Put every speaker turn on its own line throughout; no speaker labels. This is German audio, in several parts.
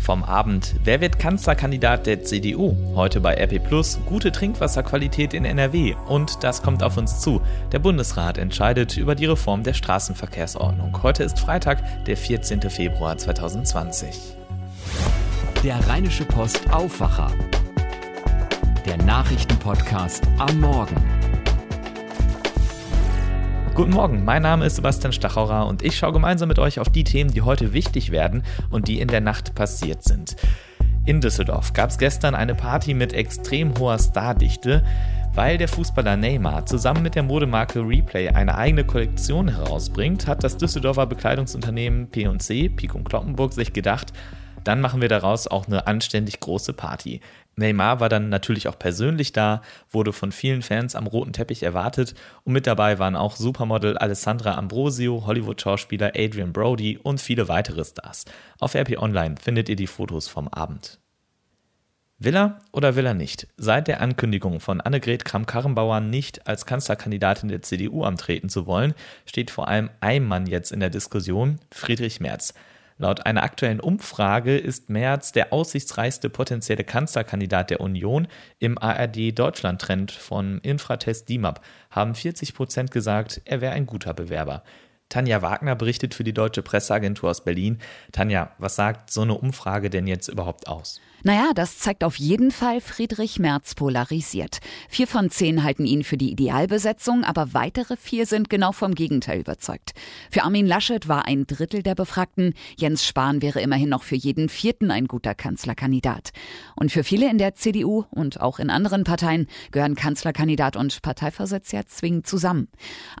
vom Abend. Wer wird Kanzlerkandidat der CDU? Heute bei RP Plus gute Trinkwasserqualität in NRW. Und das kommt auf uns zu. Der Bundesrat entscheidet über die Reform der Straßenverkehrsordnung. Heute ist Freitag, der 14. Februar 2020.
Der Rheinische Post Aufwacher. Der Nachrichtenpodcast am Morgen.
Guten Morgen, mein Name ist Sebastian Stachauer und ich schaue gemeinsam mit euch auf die Themen, die heute wichtig werden und die in der Nacht passiert sind. In Düsseldorf gab es gestern eine Party mit extrem hoher Stardichte, weil der Fußballer Neymar zusammen mit der Modemarke Replay eine eigene Kollektion herausbringt, hat das Düsseldorfer Bekleidungsunternehmen P&C, und Kloppenburg, sich gedacht, dann machen wir daraus auch eine anständig große Party. Neymar war dann natürlich auch persönlich da, wurde von vielen Fans am roten Teppich erwartet und mit dabei waren auch Supermodel Alessandra Ambrosio, Hollywood-Schauspieler Adrian Brody und viele weitere Stars. Auf RP Online findet ihr die Fotos vom Abend. Will er oder will er nicht? Seit der Ankündigung von Annegret Kramp-Karrenbauer nicht als Kanzlerkandidatin der CDU antreten zu wollen, steht vor allem ein Mann jetzt in der Diskussion, Friedrich Merz. Laut einer aktuellen Umfrage ist Merz der aussichtsreichste potenzielle Kanzlerkandidat der Union. Im ARD-Deutschland-Trend von Infratest DIMAP haben 40 Prozent gesagt, er wäre ein guter Bewerber. Tanja Wagner berichtet für die Deutsche Presseagentur aus Berlin. Tanja, was sagt so eine Umfrage denn jetzt überhaupt aus?
Naja, das zeigt auf jeden Fall, Friedrich Merz polarisiert. Vier von zehn halten ihn für die Idealbesetzung, aber weitere vier sind genau vom Gegenteil überzeugt. Für Armin Laschet war ein Drittel der Befragten, Jens Spahn wäre immerhin noch für jeden vierten ein guter Kanzlerkandidat. Und für viele in der CDU und auch in anderen Parteien gehören Kanzlerkandidat und Parteivorsitz ja zwingend zusammen.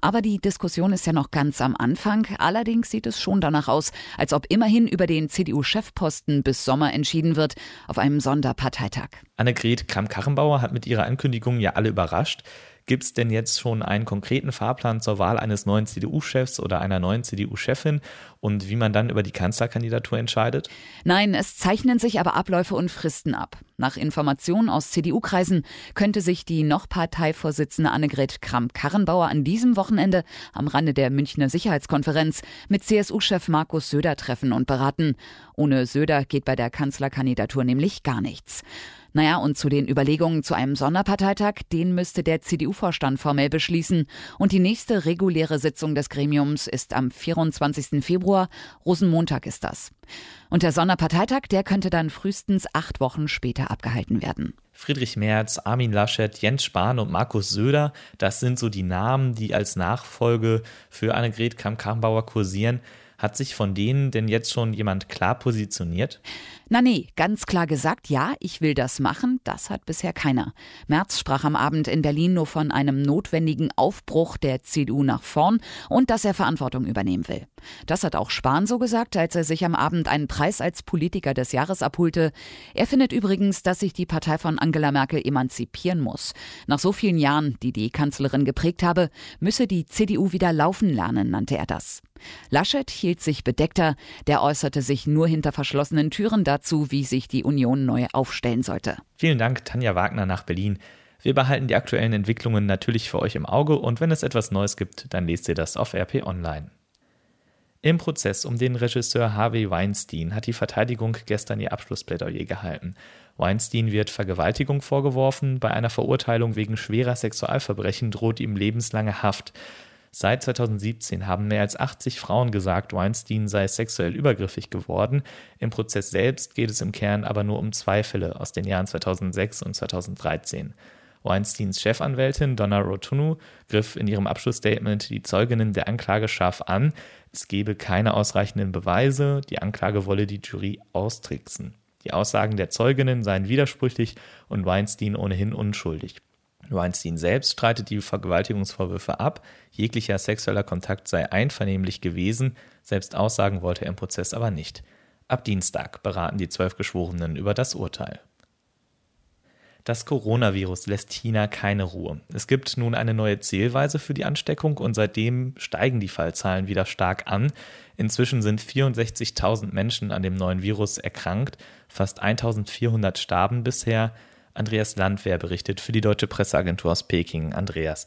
Aber die Diskussion ist ja noch ganz am Anfang. Allerdings sieht es schon danach aus, als ob immerhin über den CDU-Chefposten bis Sommer entschieden wird auf einem Sonderparteitag.
Annegret Kramp-Karrenbauer hat mit ihrer Ankündigung ja alle überrascht. Gibt es denn jetzt schon einen konkreten Fahrplan zur Wahl eines neuen CDU-Chefs oder einer neuen CDU-Chefin und wie man dann über die Kanzlerkandidatur entscheidet?
Nein, es zeichnen sich aber Abläufe und Fristen ab. Nach Informationen aus CDU-Kreisen könnte sich die noch Parteivorsitzende Annegret Kramp-Karrenbauer an diesem Wochenende am Rande der Münchner Sicherheitskonferenz mit CSU-Chef Markus Söder treffen und beraten. Ohne Söder geht bei der Kanzlerkandidatur nämlich gar nichts. Naja, und zu den Überlegungen zu einem Sonderparteitag, den müsste der CDU-Vorstand formell beschließen. Und die nächste reguläre Sitzung des Gremiums ist am 24. Februar. Rosenmontag ist das. Und der Sonderparteitag, der könnte dann frühestens acht Wochen später abgehalten werden.
Friedrich Merz, Armin Laschet, Jens Spahn und Markus Söder, das sind so die Namen, die als Nachfolge für Annegret Kramp-Karrenbauer kursieren. Hat sich von denen denn jetzt schon jemand klar positioniert?
Na nee, ganz klar gesagt, ja, ich will das machen, das hat bisher keiner. Merz sprach am Abend in Berlin nur von einem notwendigen Aufbruch der CDU nach vorn und dass er Verantwortung übernehmen will. Das hat auch Spahn so gesagt, als er sich am Abend einen Preis als Politiker des Jahres abholte. Er findet übrigens, dass sich die Partei von Angela Merkel emanzipieren muss. Nach so vielen Jahren, die die Kanzlerin geprägt habe, müsse die CDU wieder laufen lernen, nannte er das. Laschet hielt sich bedeckter, der äußerte sich nur hinter verschlossenen Türen dazu, wie sich die Union neu aufstellen sollte.
Vielen Dank, Tanja Wagner nach Berlin. Wir behalten die aktuellen Entwicklungen natürlich für euch im Auge und wenn es etwas Neues gibt, dann lest ihr das auf RP Online. Im Prozess um den Regisseur Harvey Weinstein hat die Verteidigung gestern ihr Abschlussplädoyer gehalten. Weinstein wird Vergewaltigung vorgeworfen, bei einer Verurteilung wegen schwerer Sexualverbrechen droht ihm lebenslange Haft. Seit 2017 haben mehr als 80 Frauen gesagt, Weinstein sei sexuell übergriffig geworden. Im Prozess selbst geht es im Kern aber nur um zwei Fälle aus den Jahren 2006 und 2013. Weinsteins Chefanwältin Donna Rotunu griff in ihrem Abschlussstatement die Zeuginnen der Anklage scharf an. Es gebe keine ausreichenden Beweise, die Anklage wolle die Jury austricksen. Die Aussagen der Zeuginnen seien widersprüchlich und Weinstein ohnehin unschuldig. Weinstein selbst streitet die Vergewaltigungsvorwürfe ab, jeglicher sexueller Kontakt sei einvernehmlich gewesen, selbst aussagen wollte er im Prozess aber nicht. Ab Dienstag beraten die zwölf Geschworenen über das Urteil. Das Coronavirus lässt China keine Ruhe. Es gibt nun eine neue Zählweise für die Ansteckung und seitdem steigen die Fallzahlen wieder stark an. Inzwischen sind 64.000 Menschen an dem neuen Virus erkrankt, fast 1.400 starben bisher. Andreas Landwehr berichtet für die Deutsche Presseagentur aus Peking. Andreas,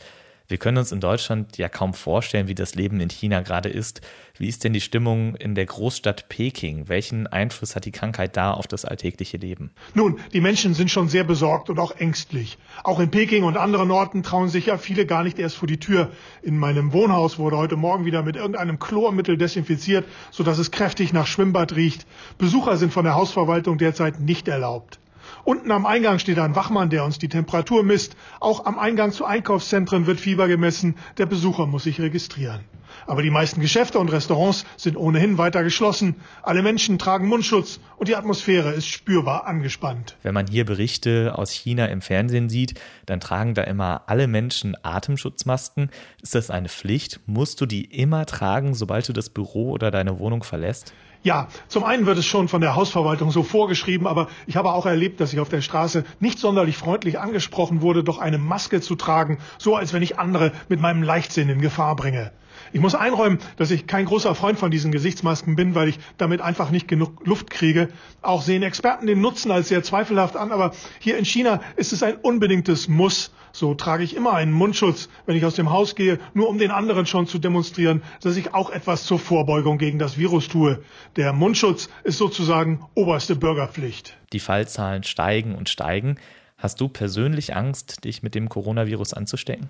Wir können uns in Deutschland ja kaum vorstellen, wie das Leben in China gerade ist. Wie ist denn die Stimmung in der Großstadt Peking? Welchen Einfluss hat die Krankheit da auf das alltägliche Leben?
Nun, die Menschen sind schon sehr besorgt und auch ängstlich. Auch in Peking und anderen Orten trauen sich ja viele gar nicht erst vor die Tür. In meinem Wohnhaus wurde heute Morgen wieder mit irgendeinem Chlormittel desinfiziert, sodass es kräftig nach Schwimmbad riecht. Besucher sind von der Hausverwaltung derzeit nicht erlaubt. Unten am Eingang steht ein Wachmann, der uns die Temperatur misst. Auch am Eingang zu Einkaufszentren wird Fieber gemessen. Der Besucher muss sich registrieren. Aber die meisten Geschäfte und Restaurants sind ohnehin weiter geschlossen. Alle Menschen tragen Mundschutz und die Atmosphäre ist spürbar angespannt.
Wenn man hier Berichte aus China im Fernsehen sieht, dann tragen da immer alle Menschen Atemschutzmasken. Ist das eine Pflicht? Musst du die immer tragen, sobald du das Büro oder deine Wohnung verlässt?
Ja, zum einen wird es schon von der Hausverwaltung so vorgeschrieben, aber ich habe auch erlebt, dass ich auf der Straße nicht sonderlich freundlich angesprochen wurde, doch eine Maske zu tragen, so als wenn ich andere mit meinem Leichtsinn in Gefahr bringe. Ich muss einräumen, dass ich kein großer Freund von diesen Gesichtsmasken bin, weil ich damit einfach nicht genug Luft kriege. Auch sehen Experten den Nutzen als sehr zweifelhaft an, aber hier in China ist es ein unbedingtes Muss. So trage ich immer einen Mundschutz, wenn ich aus dem Haus gehe, nur um den anderen schon zu demonstrieren, dass ich auch etwas zur Vorbeugung gegen das Virus tue. Der Mundschutz ist sozusagen oberste Bürgerpflicht.
Die Fallzahlen steigen und steigen. Hast du persönlich Angst, dich mit dem Coronavirus anzustecken?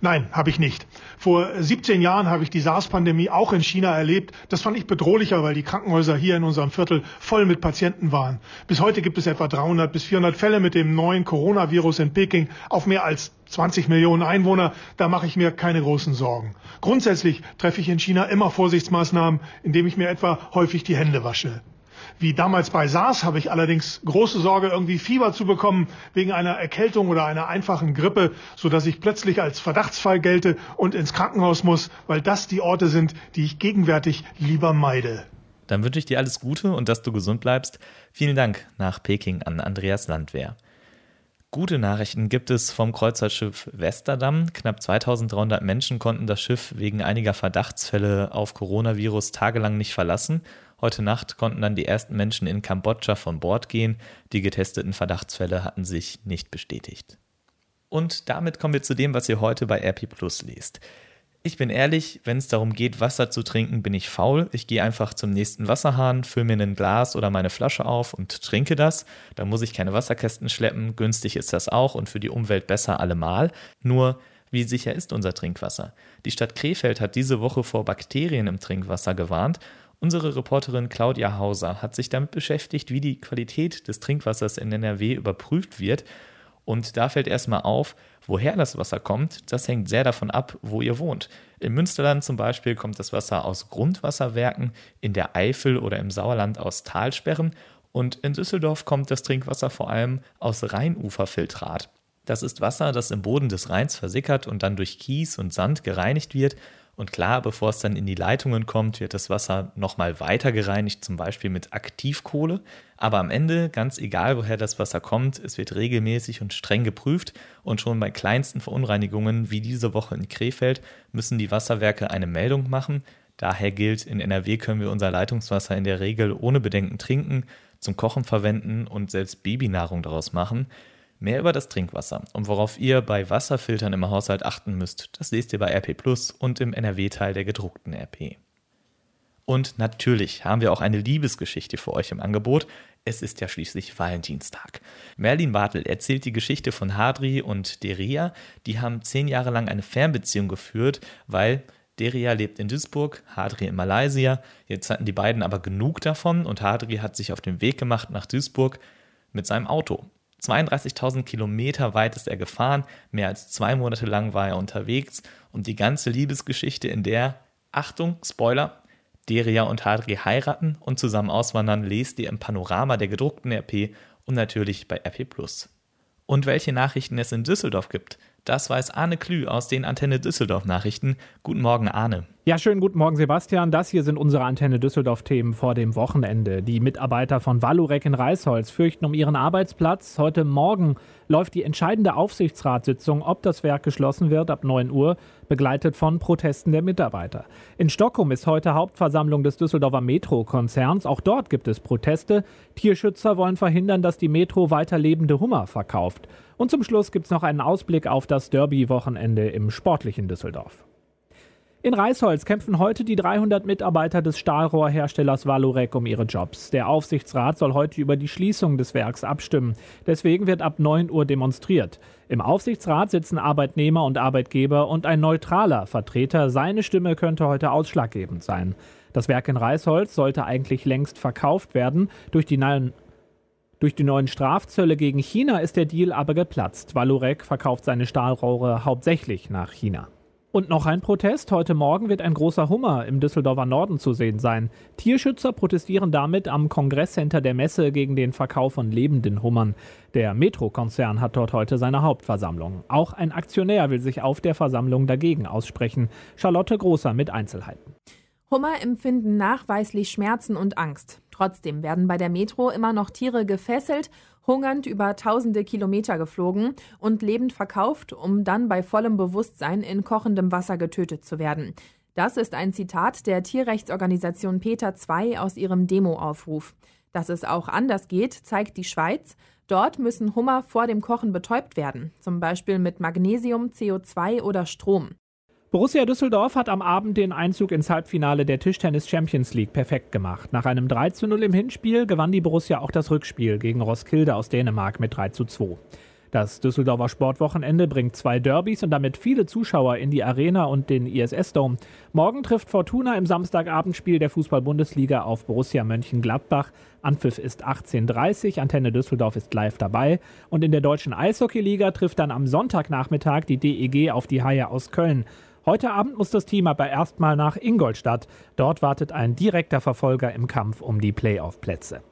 Nein, habe ich nicht. Vor 17 Jahren habe ich die SARS-Pandemie auch in China erlebt. Das fand ich bedrohlicher, weil die Krankenhäuser hier in unserem Viertel voll mit Patienten waren. Bis heute gibt es etwa 300 bis 400 Fälle mit dem neuen Coronavirus in Peking auf mehr als 20 Millionen Einwohner. Da mache ich mir keine großen Sorgen. Grundsätzlich treffe ich in China immer Vorsichtsmaßnahmen, indem ich mir etwa häufig die Hände wasche. Wie damals bei SARS habe ich allerdings große Sorge, irgendwie Fieber zu bekommen wegen einer Erkältung oder einer einfachen Grippe, so dass ich plötzlich als Verdachtsfall gelte und ins Krankenhaus muss, weil das die Orte sind, die ich gegenwärtig lieber meide.
Dann wünsche ich dir alles Gute und dass du gesund bleibst. Vielen Dank nach Peking an Andreas Landwehr. Gute Nachrichten gibt es vom Kreuzfahrtschiff Westerdamm. Knapp 2300 Menschen konnten das Schiff wegen einiger Verdachtsfälle auf Coronavirus tagelang nicht verlassen Heute Nacht konnten dann die ersten Menschen in Kambodscha von Bord gehen. Die getesteten Verdachtsfälle hatten sich nicht bestätigt. Und damit kommen wir zu dem, was ihr heute bei RP Plus lest. Ich bin ehrlich, wenn es darum geht, Wasser zu trinken, bin ich faul. Ich gehe einfach zum nächsten Wasserhahn, fülle mir ein Glas oder meine Flasche auf und trinke das. Da muss ich keine Wasserkästen schleppen. Günstig ist das auch und für die Umwelt besser allemal. Nur, wie sicher ist unser Trinkwasser? Die Stadt Krefeld hat diese Woche vor Bakterien im Trinkwasser gewarnt Unsere Reporterin Claudia Hauser hat sich damit beschäftigt, wie die Qualität des Trinkwassers in NRW überprüft wird. Und da fällt erstmal auf, woher das Wasser kommt. Das hängt sehr davon ab, wo ihr wohnt. Im Münsterland zum Beispiel kommt das Wasser aus Grundwasserwerken, in der Eifel oder im Sauerland aus Talsperren und in Düsseldorf kommt das Trinkwasser vor allem aus Rheinuferfiltrat. Das ist Wasser, das im Boden des Rheins versickert und dann durch Kies und Sand gereinigt wird und klar, bevor es dann in die Leitungen kommt, wird das Wasser nochmal weiter gereinigt, zum Beispiel mit Aktivkohle. Aber am Ende, ganz egal woher das Wasser kommt, es wird regelmäßig und streng geprüft und schon bei kleinsten Verunreinigungen wie diese Woche in Krefeld müssen die Wasserwerke eine Meldung machen. Daher gilt, in NRW können wir unser Leitungswasser in der Regel ohne Bedenken trinken, zum Kochen verwenden und selbst Babynahrung daraus machen. Mehr über das Trinkwasser und worauf ihr bei Wasserfiltern im Haushalt achten müsst, das lest ihr bei RP Plus und im NRW-Teil der gedruckten RP. Und natürlich haben wir auch eine Liebesgeschichte für euch im Angebot. Es ist ja schließlich Valentinstag. Merlin Bartel erzählt die Geschichte von Hadri und Deria. Die haben zehn Jahre lang eine Fernbeziehung geführt, weil Deria lebt in Duisburg, Hadri in Malaysia. Jetzt hatten die beiden aber genug davon und Hadri hat sich auf den Weg gemacht nach Duisburg mit seinem Auto. 32.000 Kilometer weit ist er gefahren, mehr als zwei Monate lang war er unterwegs und die ganze Liebesgeschichte, in der, Achtung, Spoiler, Deria und Hadri heiraten und zusammen auswandern, lest ihr im Panorama der gedruckten RP und natürlich bei RP+. Und welche Nachrichten es in Düsseldorf gibt, das weiß Arne Klü aus den Antenne Düsseldorf Nachrichten. Guten Morgen, Arne.
Ja, schönen guten Morgen, Sebastian. Das hier sind unsere Antenne Düsseldorf-Themen vor dem Wochenende. Die Mitarbeiter von Valurec in Reisholz fürchten um ihren Arbeitsplatz. Heute Morgen läuft die entscheidende Aufsichtsratssitzung, ob das Werk geschlossen wird, ab 9 Uhr, begleitet von Protesten der Mitarbeiter. In Stockholm ist heute Hauptversammlung des Düsseldorfer Metro-Konzerns. Auch dort gibt es Proteste. Tierschützer wollen verhindern, dass die Metro weiter lebende Hummer verkauft. Und zum Schluss gibt es noch einen Ausblick auf das Derby-Wochenende im sportlichen Düsseldorf. In Reisholz kämpfen heute die 300 Mitarbeiter des Stahlrohrherstellers Valorec um ihre Jobs. Der Aufsichtsrat soll heute über die Schließung des Werks abstimmen. Deswegen wird ab 9 Uhr demonstriert. Im Aufsichtsrat sitzen Arbeitnehmer und Arbeitgeber und ein neutraler Vertreter. Seine Stimme könnte heute ausschlaggebend sein. Das Werk in Reisholz sollte eigentlich längst verkauft werden. Durch die neuen durch die neuen Strafzölle gegen China ist der Deal aber geplatzt. Valorec verkauft seine Stahlrohre hauptsächlich nach China. Und noch ein Protest. Heute Morgen wird ein großer Hummer im Düsseldorfer Norden zu sehen sein. Tierschützer protestieren damit am Kongresscenter der Messe gegen den Verkauf von lebenden Hummern. Der Metro-Konzern hat dort heute seine Hauptversammlung. Auch ein Aktionär will sich auf der Versammlung dagegen aussprechen. Charlotte Großer mit Einzelheiten.
Hummer empfinden nachweislich Schmerzen und Angst. Trotzdem werden bei der Metro immer noch Tiere gefesselt hungernd über tausende Kilometer geflogen und lebend verkauft, um dann bei vollem Bewusstsein in kochendem Wasser getötet zu werden. Das ist ein Zitat der Tierrechtsorganisation Peter II aus ihrem Demoaufruf. Dass es auch anders geht, zeigt die Schweiz. Dort müssen Hummer vor dem Kochen betäubt werden, zum Beispiel mit Magnesium, CO2 oder Strom.
Borussia Düsseldorf hat am Abend den Einzug ins Halbfinale der Tischtennis Champions League perfekt gemacht. Nach einem 3 zu 0 im Hinspiel gewann die Borussia auch das Rückspiel gegen Roskilde aus Dänemark mit 3 zu 2. Das Düsseldorfer Sportwochenende bringt zwei Derbys und damit viele Zuschauer in die Arena und den ISS-Dome. Morgen trifft Fortuna im Samstagabendspiel der Fußball-Bundesliga auf Borussia Mönchengladbach. Anpfiff ist 18.30 Antenne Düsseldorf ist live dabei. Und in der deutschen Eishockeyliga trifft dann am Sonntagnachmittag die DEG auf die Haie aus Köln. Heute Abend muss das Team aber erstmal nach Ingolstadt. Dort wartet ein direkter Verfolger im Kampf um die Playoff-Plätze.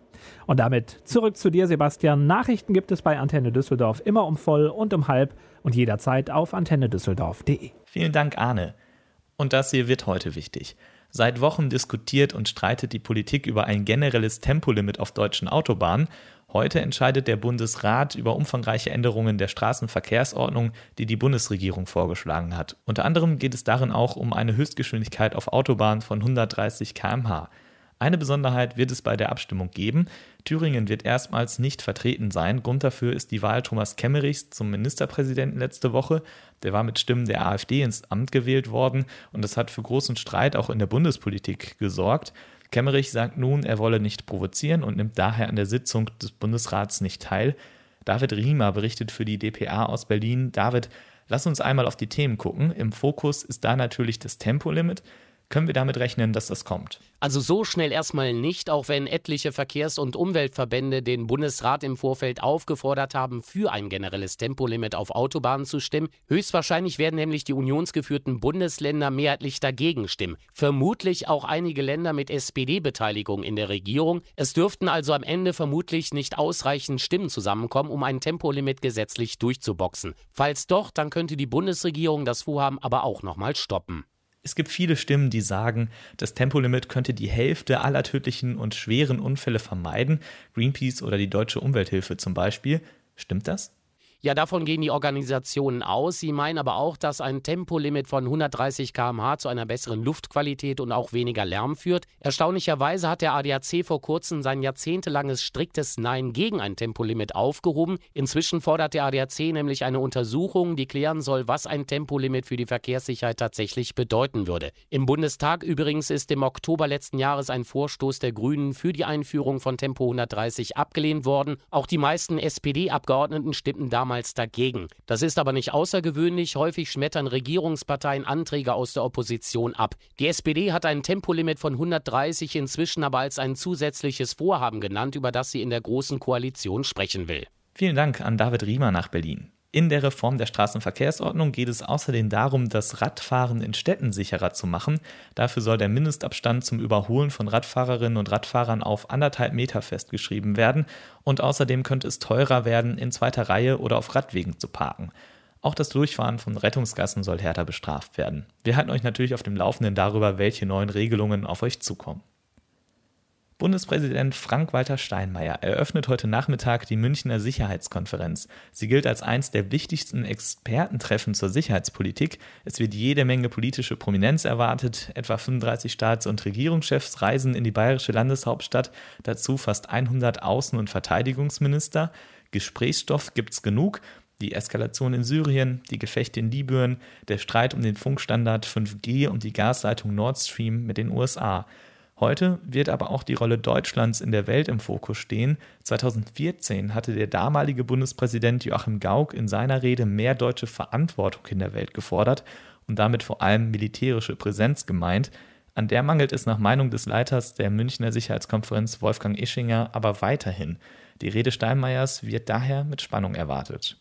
Und damit zurück zu dir, Sebastian. Nachrichten gibt es bei Antenne Düsseldorf immer um voll und um halb und jederzeit auf antennedüsseldorf.de.
Vielen Dank, Arne. Und das hier wird heute wichtig. Seit Wochen diskutiert und streitet die Politik über ein generelles Tempolimit auf deutschen Autobahnen Heute entscheidet der Bundesrat über umfangreiche Änderungen der Straßenverkehrsordnung, die die Bundesregierung vorgeschlagen hat. Unter anderem geht es darin auch um eine Höchstgeschwindigkeit auf Autobahnen von 130 km/h. Eine Besonderheit wird es bei der Abstimmung geben. Thüringen wird erstmals nicht vertreten sein. Grund dafür ist die Wahl Thomas Kemmerichs zum Ministerpräsidenten letzte Woche. Der war mit Stimmen der AfD ins Amt gewählt worden und das hat für großen Streit auch in der Bundespolitik gesorgt. Kemmerich sagt nun, er wolle nicht provozieren und nimmt daher an der Sitzung des Bundesrats nicht teil. David Riemer berichtet für die dpa aus Berlin. David, lass uns einmal auf die Themen gucken. Im Fokus ist da natürlich das Tempolimit. Können wir damit rechnen, dass das kommt?
Also so schnell erstmal nicht, auch wenn etliche Verkehrs- und Umweltverbände den Bundesrat im Vorfeld aufgefordert haben, für ein generelles Tempolimit auf Autobahnen zu stimmen. Höchstwahrscheinlich werden nämlich die unionsgeführten Bundesländer mehrheitlich dagegen stimmen. Vermutlich auch einige Länder mit SPD-Beteiligung in der Regierung. Es dürften also am Ende vermutlich nicht ausreichend Stimmen zusammenkommen, um ein Tempolimit gesetzlich durchzuboxen. Falls doch, dann könnte die Bundesregierung das Vorhaben aber auch nochmal stoppen.
Es gibt viele Stimmen, die sagen, das Tempolimit könnte die Hälfte aller tödlichen und schweren Unfälle vermeiden. Greenpeace oder die Deutsche Umwelthilfe zum Beispiel. Stimmt das?
Ja, davon gehen die Organisationen aus. Sie meinen aber auch, dass ein Tempolimit von 130 km/h zu einer besseren Luftqualität und auch weniger Lärm führt. Erstaunlicherweise hat der ADAC vor kurzem sein jahrzehntelanges striktes Nein gegen ein Tempolimit aufgehoben. Inzwischen fordert der ADAC nämlich eine Untersuchung, die klären soll, was ein Tempolimit für die Verkehrssicherheit tatsächlich bedeuten würde. Im Bundestag übrigens ist im Oktober letzten Jahres ein Vorstoß der Grünen für die Einführung von Tempo 130 abgelehnt worden. Auch die meisten SPD-Abgeordneten stimmten damals damals dagegen. Das ist aber nicht außergewöhnlich. Häufig schmettern Regierungsparteien Anträge aus der Opposition ab. Die SPD hat ein Tempolimit von 130 inzwischen aber als ein zusätzliches Vorhaben genannt, über das sie in der Großen Koalition sprechen will.
Vielen Dank an David Riemer nach Berlin. In der Reform der Straßenverkehrsordnung geht es außerdem darum, das Radfahren in Städten sicherer zu machen. Dafür soll der Mindestabstand zum Überholen von Radfahrerinnen und Radfahrern auf anderthalb Meter festgeschrieben werden und außerdem könnte es teurer werden, in zweiter Reihe oder auf Radwegen zu parken. Auch das Durchfahren von Rettungsgassen soll härter bestraft werden. Wir halten euch natürlich auf dem Laufenden darüber, welche neuen Regelungen auf euch zukommen. Bundespräsident Frank-Walter Steinmeier eröffnet heute Nachmittag die Münchner Sicherheitskonferenz. Sie gilt als eines der wichtigsten Expertentreffen zur Sicherheitspolitik. Es wird jede Menge politische Prominenz erwartet. Etwa 35 Staats- und Regierungschefs reisen in die bayerische Landeshauptstadt, dazu fast 100 Außen- und Verteidigungsminister. Gesprächsstoff gibt's genug. Die Eskalation in Syrien, die Gefechte in Libyen, der Streit um den Funkstandard 5G und die Gasleitung Nord Stream mit den USA. Heute wird aber auch die Rolle Deutschlands in der Welt im Fokus stehen. 2014 hatte der damalige Bundespräsident Joachim Gauck in seiner Rede mehr deutsche Verantwortung in der Welt gefordert und damit vor allem militärische Präsenz gemeint. An der mangelt es nach Meinung des Leiters der Münchner Sicherheitskonferenz Wolfgang Ischinger aber weiterhin. Die Rede Steinmeiers wird daher mit Spannung erwartet.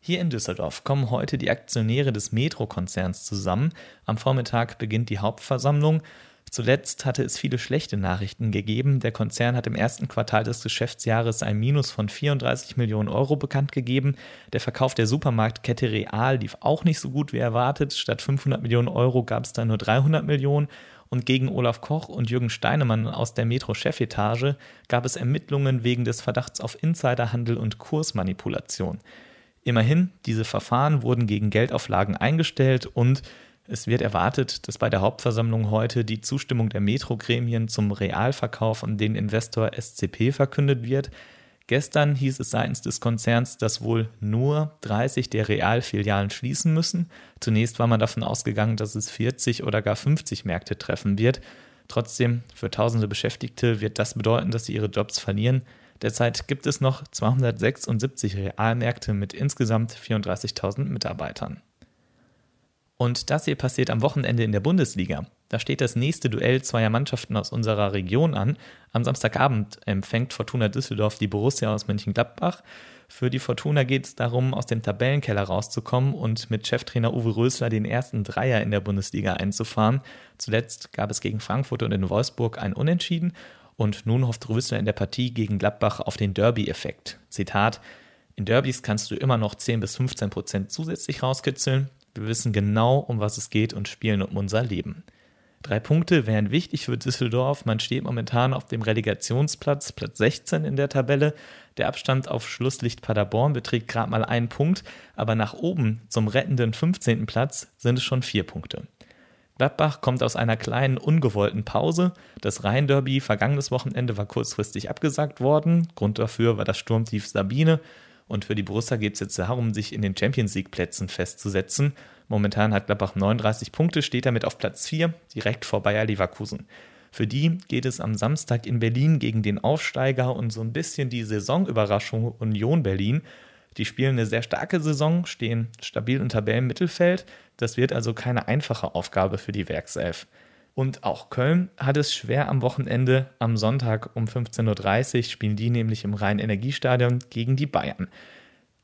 Hier in Düsseldorf kommen heute die Aktionäre des Metro-Konzerns zusammen. Am Vormittag beginnt die Hauptversammlung. Zuletzt hatte es viele schlechte Nachrichten gegeben. Der Konzern hat im ersten Quartal des Geschäftsjahres ein Minus von 34 Millionen Euro bekannt gegeben. Der Verkauf der Supermarktkette Real lief auch nicht so gut wie erwartet. Statt 500 Millionen Euro gab es da nur 300 Millionen. Und gegen Olaf Koch und Jürgen Steinemann aus der Metro-Chefetage gab es Ermittlungen wegen des Verdachts auf Insiderhandel und Kursmanipulation. Immerhin, diese Verfahren wurden gegen Geldauflagen eingestellt und es wird erwartet, dass bei der Hauptversammlung heute die Zustimmung der Metro-Gremien zum Realverkauf an den Investor SCP verkündet wird. Gestern hieß es seitens des Konzerns, dass wohl nur 30 der Realfilialen schließen müssen. Zunächst war man davon ausgegangen, dass es 40 oder gar 50 Märkte treffen wird. Trotzdem, für tausende Beschäftigte wird das bedeuten, dass sie ihre Jobs verlieren. Derzeit gibt es noch 276 Realmärkte mit insgesamt 34.000 Mitarbeitern. Und das hier passiert am Wochenende in der Bundesliga. Da steht das nächste Duell zweier Mannschaften aus unserer Region an. Am Samstagabend empfängt Fortuna Düsseldorf die Borussia aus Mönchengladbach. Für die Fortuna geht es darum, aus dem Tabellenkeller rauszukommen und mit Cheftrainer Uwe Rösler den ersten Dreier in der Bundesliga einzufahren. Zuletzt gab es gegen Frankfurt und in Wolfsburg ein Unentschieden und nun hofft Rösler in der Partie gegen Gladbach auf den Derby-Effekt. Zitat: In Derbys kannst du immer noch 10 bis 15 Prozent zusätzlich rauskitzeln. Wir wissen genau, um was es geht und spielen um unser Leben. Drei Punkte wären wichtig für Düsseldorf. Man steht momentan auf dem Relegationsplatz, Platz 16 in der Tabelle. Der Abstand auf Schlusslicht Paderborn beträgt gerade mal einen Punkt, aber nach oben zum rettenden 15. Platz sind es schon vier Punkte. Gladbach kommt aus einer kleinen, ungewollten Pause. Das Rhein-Derby vergangenes Wochenende war kurzfristig abgesagt worden. Grund dafür war das Sturmtief Sabine. Und für die Borussia geht es jetzt darum, sich in den Champions League-Plätzen festzusetzen. Momentan hat Gladbach 39 Punkte, steht damit auf Platz 4, direkt vor Bayer Leverkusen. Für die geht es am Samstag in Berlin gegen den Aufsteiger und so ein bisschen die Saisonüberraschung Union Berlin. Die spielen eine sehr starke Saison, stehen stabil im Tabellenmittelfeld. Das wird also keine einfache Aufgabe für die Werkself. Und auch Köln hat es schwer am Wochenende. Am Sonntag um 15.30 Uhr spielen die nämlich im Rhein-Energiestadion gegen die Bayern.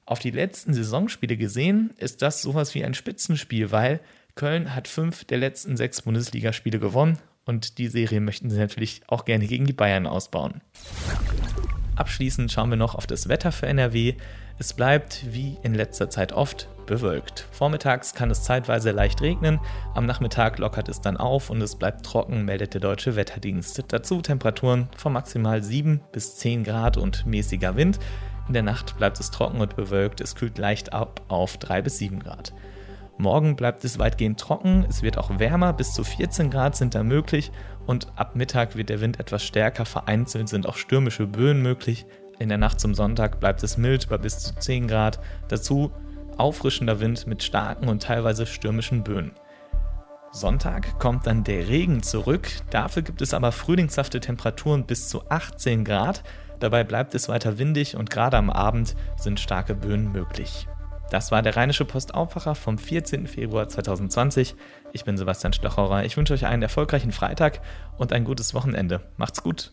Auf die letzten Saisonspiele gesehen ist das sowas wie ein Spitzenspiel, weil Köln hat fünf der letzten sechs Bundesligaspiele gewonnen und die Serie möchten sie natürlich auch gerne gegen die Bayern ausbauen. Abschließend schauen wir noch auf das Wetter für NRW. Es bleibt, wie in letzter Zeit oft, bewölkt. Vormittags kann es zeitweise leicht regnen, am Nachmittag lockert es dann auf und es bleibt trocken, meldet der deutsche Wetterdienst. Dazu Temperaturen von maximal 7 bis 10 Grad und mäßiger Wind. In der Nacht bleibt es trocken und bewölkt, es kühlt leicht ab auf 3 bis 7 Grad. Morgen bleibt es weitgehend trocken, es wird auch wärmer, bis zu 14 Grad sind da möglich und ab Mittag wird der Wind etwas stärker, vereinzelt sind auch stürmische Böen möglich. In der Nacht zum Sonntag bleibt es mild bei bis zu 10 Grad, dazu auffrischender Wind mit starken und teilweise stürmischen Böen. Sonntag kommt dann der Regen zurück, dafür gibt es aber frühlingshafte Temperaturen bis zu 18 Grad, dabei bleibt es weiter windig und gerade am Abend sind starke Böen möglich. Das war der Rheinische Postaufwacher vom 14. Februar 2020. Ich bin Sebastian Stocherer. Ich wünsche euch einen erfolgreichen Freitag und ein gutes Wochenende. Macht's gut.